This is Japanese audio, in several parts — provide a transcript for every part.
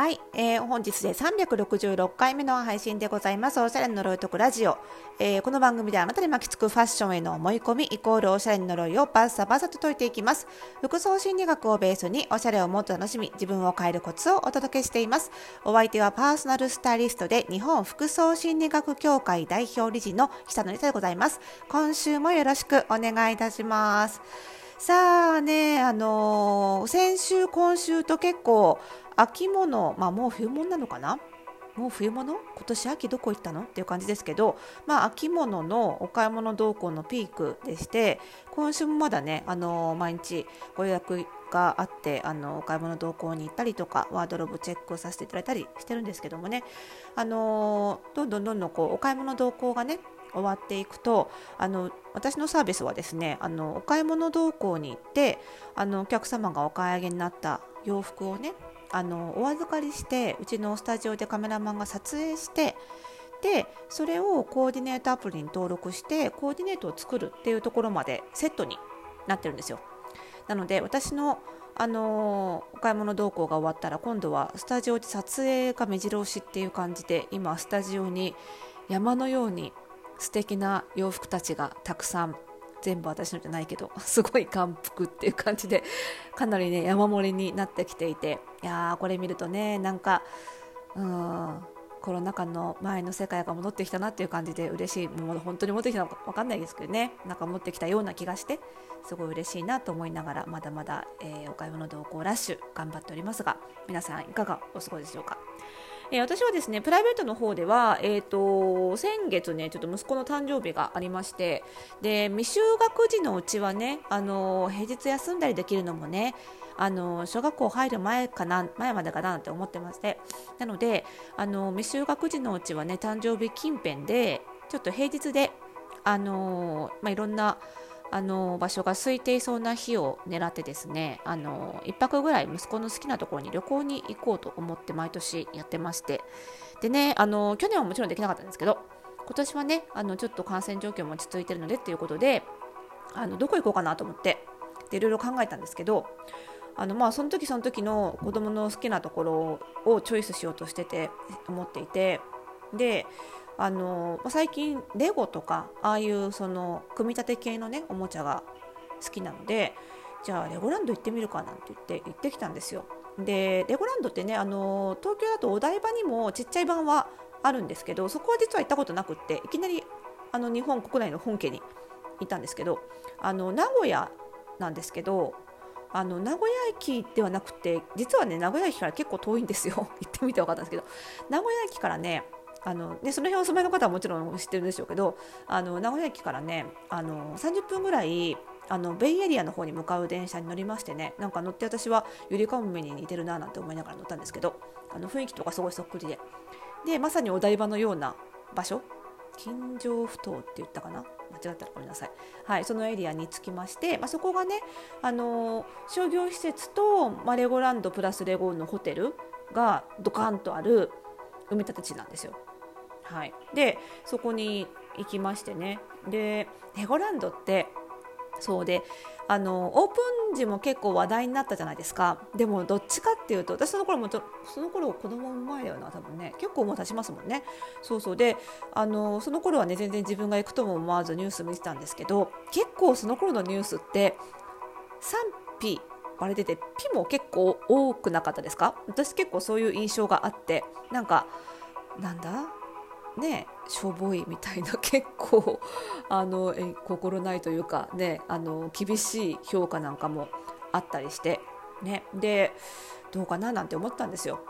はい、えー、本日で366回目の配信でございます。おしゃれの呪いとくラジオ、えー、この番組であなたに巻きつくファッションへの思い込みイコールおしゃれの呪いをバッサバサと解いていきます。服装心理学をベースにおしゃれをもっと楽しみ、自分を変えるコツをお届けしています。お相手はパーソナルスタイリストで日本服装心理学協会代表理事の久野理沙でございます。今週もよろしくお願いいたします。さあね、あのー、先週、今週と結構秋物、まあ、もう冬物なのかな？もう冬物？今年秋どこ行ったの？っていう感じですけど、まあ、秋物のお買い物動向のピークでして今週もまだね、あのー、毎日ご予約があってあのお買い物動向に行ったりとかワードローブチェックをさせていただいたりしてるんですけどもね、あのー、どんどんどんどんこうお買い物動向がね終わっていくとあの私のサービスはですねあのお買い物動向に行ってあのお客様がお買い上げになった洋服をねあのお預かりしてうちのスタジオでカメラマンが撮影してでそれをコーディネートアプリに登録してコーディネートを作るっていうところまでセットになってるんですよ。なので私のあのお買い物動向が終わったら今度はスタジオで撮影が目白押しっていう感じで今スタジオに山のように素敵な洋服たちがたくさん全部私のじゃないけど すごい感服っていう感じでかなりね山盛りになってきていていやーこれ見るとねなんかうんコロナ禍の前の世界が戻ってきたなっていう感じで嬉しいもう本当に戻ってきたのか分かんないですけどねなんか持ってきたような気がしてすごい嬉しいなと思いながらまだまだ、えー、お買い物同行ラッシュ頑張っておりますが皆さんいかがお過ごしでしょうか？えー、私はですねプライベートの方では、えーと、先月ねちょっと息子の誕生日がありましてで未就学児のうちはねあの平日休んだりできるのもねあの小学校入る前かな前までかなって思ってましてなのであの未就学児のうちはね誕生日近辺でちょっと平日であのまあ、いろんなあの場所が空いていそうな日を狙ってですねあの1泊ぐらい息子の好きなところに旅行に行こうと思って毎年やってまして。でねあの去年はもちろんできなかったんですけど今年はねあのちょっと感染状況も落ち着いてるのでっていうことであのどこ行こうかなと思ってでいろいろ考えたんですけどあのまあその時その時の子供の好きなところをチョイスしようとしてて思っていてであの最近レゴとかああいうその組み立て系のねおもちゃが好きなのでじゃあレゴランド行ってみるかなんて言って行ってきたんですよ。でレゴランドってねあの東京だとお台場にもちっちゃい版はあるんですけどそこは実は行ったことなくっていきなりあの日本国内の本家にいたんですけどあの名古屋なんですけどあの名古屋駅ではなくて実はね名古屋駅から結構遠いんですよ 行ってみて分かったんですけど名古屋駅からねあのでその辺お住まいの方はもちろん知ってるんでしょうけどあの名古屋駅からねあの30分ぐらいあのベイエリアの方に向かう電車に乗りましてねなんか乗って私はゆりかもめに似てるななんて思いながら乗ったんですけどあの雰囲気とかすごいそっくりで。でまさにお台場のような場所？金城ふ頭って言ったかな？間違ったらごめんなさい、はい、そのエリアに着きまして、まあ、そこがね、あの商業施設と、まあ、レゴランドプラスレゴのホテルがドカンとある埋め立て地なんですよ。はい、でそこに行きましてね。でレゴランドってそうであのオープン時も結構話題になったじゃないですか。でもどっちかっていうと私その頃もその頃子供の前だよな多分ね。結構もう経ちますもんね。そうそう。であのその頃はね全然自分が行くとも思わずニュース見てたんですけど結構その頃のニュースって賛否割れててピも結構多くなかったですか？私結構そういう印象があってなんかなんだ？ねしょぼいみたいな結構 あのえ心ないというかねあの厳しい評価なんかもあったりしてねでどうかななんて思ったんですよ。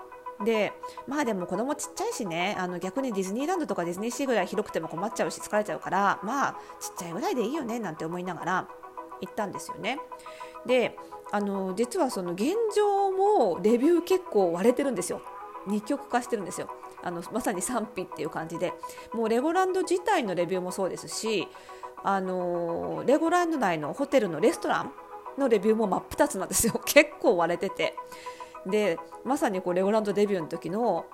でまあでも子供ちっちゃいしねあの逆にディズニーランドとかディズニーシーぐらい広くても困っちゃうし疲れちゃうからまあちっちゃいぐらいでいいよねなんて思いながら行ったんですよね。であの実はその現状もレビュー結構割れてるんですよ。二極化してるんですよ。あのまさに賛否っていう感じで。もうレゴランド自体のレビューもそうですしあのレゴランド内のホテルのレストランのレビューも真っ二つなんですよ。結構割れてて。でまさにこうレゴランドデビューの時の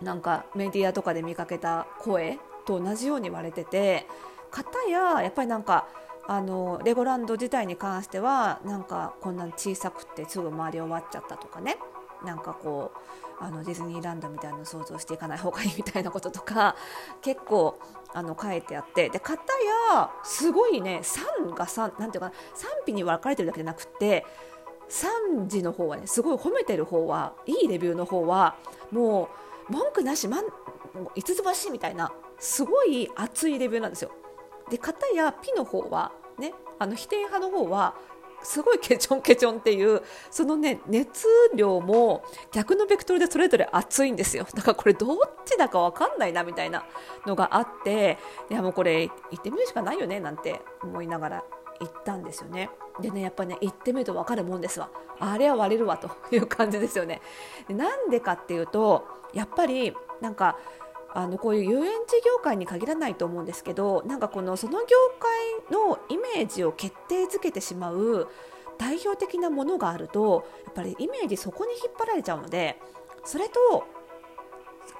なんかメディアとかで見かけた声と同じように割れてて方ややっぱりなんかあのレゴランド自体に関してはなんかこんな小さくてすぐ周り終わっちゃったとかね。なんかこうあのディズニーランドみたいなの想像していかない方がいいみたいなこととか 結構あの書いてあってで片やすごいね賛が賛なんていうか賛否に分かれてるだけじゃなくて3時の方はねすごい褒めてる方はいいレビューの方はもう文句なし、まん、五つ星みたいなすごい熱いレビューなんですよ。で片やピの方はねあの否定派の方はすごいケチョンケチョンっていうそのね熱量も逆のベクトルでそれぞれ熱いんですよ だからこれどっちだか分かんないなみたいなのがあっていやもうこれ行ってみるしかないよねなんて思いながら行ったんですよね。でねやっぱね行ってみると分かるもんですわあれは割れるわという感じですよね。でなんでかっていうとやっぱりなんかあのこういう遊園地業界に限らないと思うんですけどなんかこのその業界のイメージを決定づけてしまう代表的なものがあるとやっぱりイメージそこに引っ張られちゃうのでそれと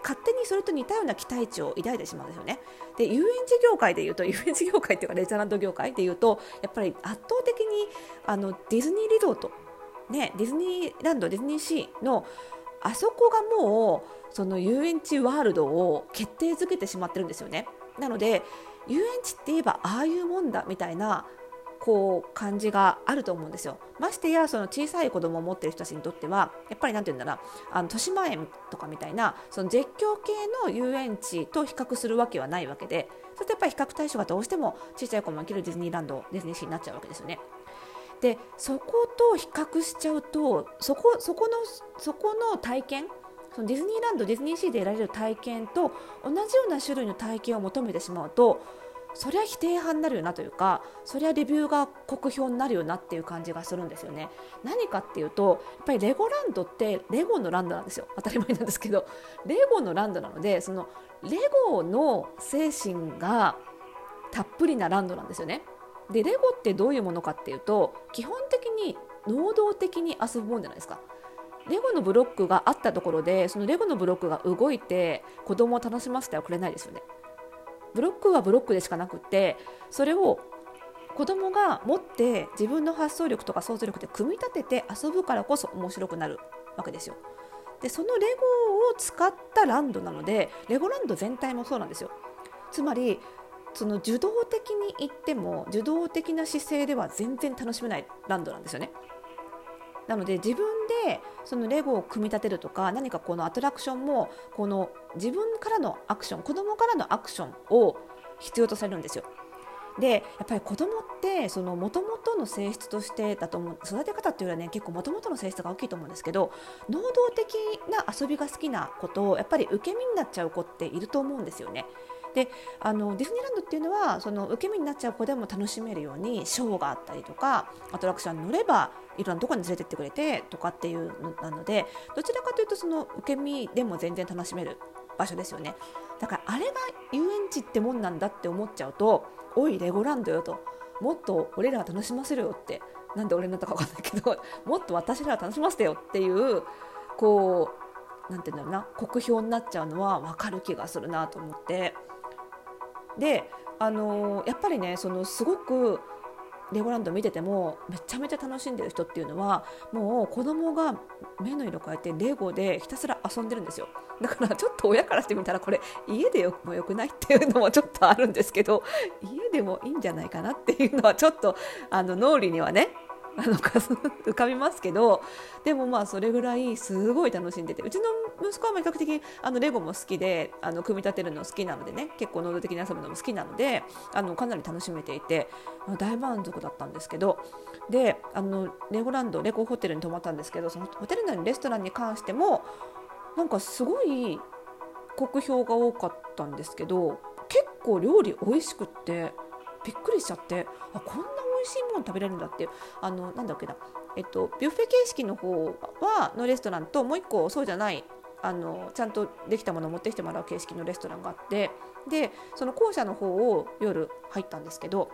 勝手にそれと似たような期待値を抱いてしまうんですよね。で遊園地業界でいうと遊園地業界っていうかレジャーランド業界でいうとやっぱり圧倒的にあのディズニーリゾート、ね、ディズニーランドディズニーシーのあそこがもうその遊園地ワールドを決定づけてしまってるんですよね。なので遊園地って言えばああいうもんだみたいなこう感じがあると思うんですよ。ましてやその小さい子供を持ってる人たちにとってはやっぱり何て言うんだろうあの豊島園とかみたいなその絶叫系の遊園地と比較するわけはないわけでそれとやっぱり比較対象がどうしても小さい子も行けるディズニーランドディズニーシーになっちゃうわけですよね。でそこと比較しちゃうとそこそこのそこの体験そのディズニーランドディズニーシーで得られる体験と同じような種類の体験を求めてしまうとそりゃ否定派になるよなというかそりゃレビューが酷評になるよなっていう感じがするんですよね。何かっていうとやっぱりレゴランドってレゴのランドなんですよ。当たり前なんですけどレゴのランドなのでそのレゴの精神がたっぷりなランドなんですよね。でレゴってどういうものかっていうと基本的に能動的に遊ぶもんじゃないですかレゴのブロックがあったところでそのレゴのブロックが動いて子供を楽しませてはくれないですよねブロックはブロックでしかなくってそれを子供が持って自分の発想力とか想像力で組み立てて遊ぶからこそ面白くなるわけですよ。でそのレゴを使ったランドなのでレゴランド全体もそうなんですよ。つまりその受動的に言っても受動的な姿勢では全然楽しめないランドなんですよね。なので自分でそのレゴを組み立てるとか何かこのアトラクションもこの自分からのアクション子供からのアクションを必要とされるんですよ。でやっぱり子供ってその元々の性質としてだと思う育て方っていうのはね結構元々の性質が大きいと思うんですけど能動的な遊びが好きな子とやっぱり受け身になっちゃう子っていると思うんですよね。であのディズニーランドっていうのはその受け身になっちゃう子でも楽しめるようにショーがあったりとかアトラクションに乗ればいろんなところに連れてってくれてとかっていうのなのでどちらかというとその受け身でも全然楽しめる場所ですよね。だからあれが遊園地ってもんなんだって思っちゃうとおいレゴランドよと。もっと俺らは楽しませるよって。なんで俺になったか分かんないけどもっと私らは楽しませてよっていうこうなんていうんだろうな酷評になっちゃうのは分かる気がするなと思って。であの、やっぱりねそのすごくレゴランド見ててもめちゃめちゃ楽しんでる人っていうのはもう子供が目の色変えてレゴでひたすら遊んでるんですよ。だからちょっと親からしてみたらこれ家でよもよくないっていうのもちょっとあるんですけど家でもいいんじゃないかなっていうのはちょっとあの脳裏にはねあの浮かびますけどでもまあそれぐらいすごい楽しんでてうちの息子は比較的あのレゴも好きであの組み立てるの好きなのでね結構能動的に遊ぶのも好きなのであのかなり楽しめていて大満足だったんですけどであのレゴランドレゴホテルに泊まったんですけどそのホテル内のレストランに関してもなんかすごい酷評が多かったんですけど結構料理美味しくってびっくりしちゃってあこんなしいもの食べれるんだっていうあのなんだっけな、えっと、ビュッフェ形式の方はのレストランともう一個そうじゃないあのちゃんとできたものを持ってきてもらう形式のレストランがあってでその校舎の方を夜入ったんですけど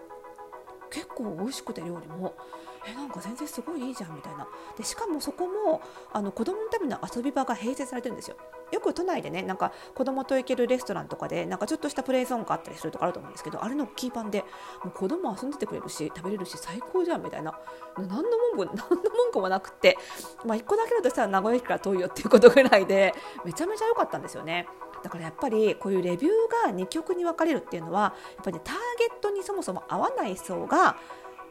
結構美味しくて料理も。えなんか全然すごいいいじゃんみたいな。でしかもそこもあの子供のための遊び場が併設されてるんですよ。よく都内でねなんか子供と行けるレストランとかでなんかちょっとしたプレイゾーンがあったりするとかあると思うんですけどあれのキーパンでもう子供遊んでてくれるし食べれるし最高じゃんみたいな。何の文句何 の文句もなくてまあ1個だけだとしたら名古屋駅から遠いよっていうことぐらいでめちゃめちゃ良かったんですよね。だからやっぱりこういうレビューが2極に分かれるっていうのはやっぱり、ね、ターゲットにそもそも合わない層が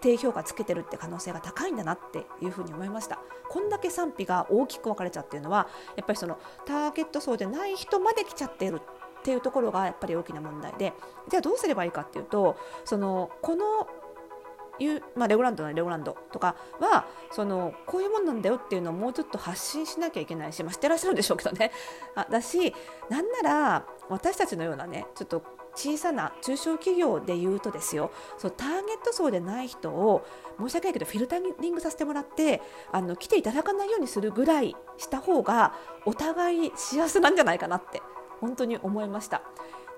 低評価つけてるって可能性が高いんだなっていうふに思いました。こんだけ賛否が大きく分かれちゃっていうのはやっぱりそのターゲット層でない人まで来ちゃってるっていうところがやっぱり大きな問題でじゃあどうすればいいかっていうとそのこのいう、まあ、レゴランドなレゴランドとかはそのこういうもんなんだよっていうのをもうちょっと発信しなきゃいけないし、まあ、してらっしゃるんでしょうけどね。あだしなんなら私たちのようなねちょっと小さな中小企業でいうとですよそうターゲット層でない人を申し訳ないけどフィルタリングさせてもらってあの来ていただかないようにするぐらいした方がお互い幸せなんじゃないかなって本当に思いました。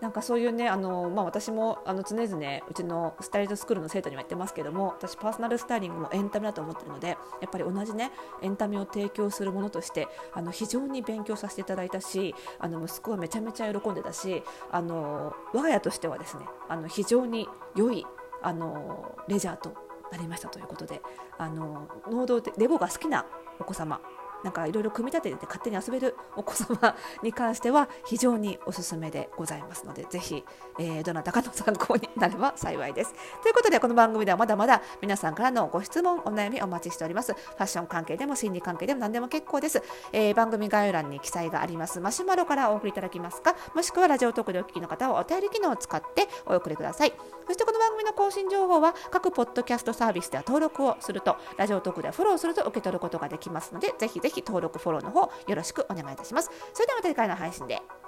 なんかそういうねあの、まあ、私もあの常々うちのスタイルドスクールの生徒には言ってますけども私パーソナルスタイリングもエンタメだと思ってるのでやっぱり同じねエンタメを提供するものとしてあの非常に勉強させていただいたしあの息子はめちゃめちゃ喜んでたしあの我が家としてはですねあの非常に良いあのレジャーとなりましたということであの能動でレゴが好きなお子様なんかいろいろ組み立てて勝手に遊べるお子様に関しては非常におすすめでございますのでぜひ、えー、どなたかの参考になれば幸いです。ということでこの番組ではまだまだ皆さんからのご質問お悩みお待ちしております。ファッション関係でも心理関係でも何でも結構です。えー、番組概要欄に記載がありますマシュマロからお送りいただきますか？もしくはラジオトークでお聞きの方はお便り機能を使ってお送りください。そしてこの番組の更新情報は各ポッドキャストサービスでは登録をするとラジオトークではフォローすると受け取ることができますのでぜひぜひぜひ登録フォローの方よろしくお願いいたします。それではまた次回の配信で。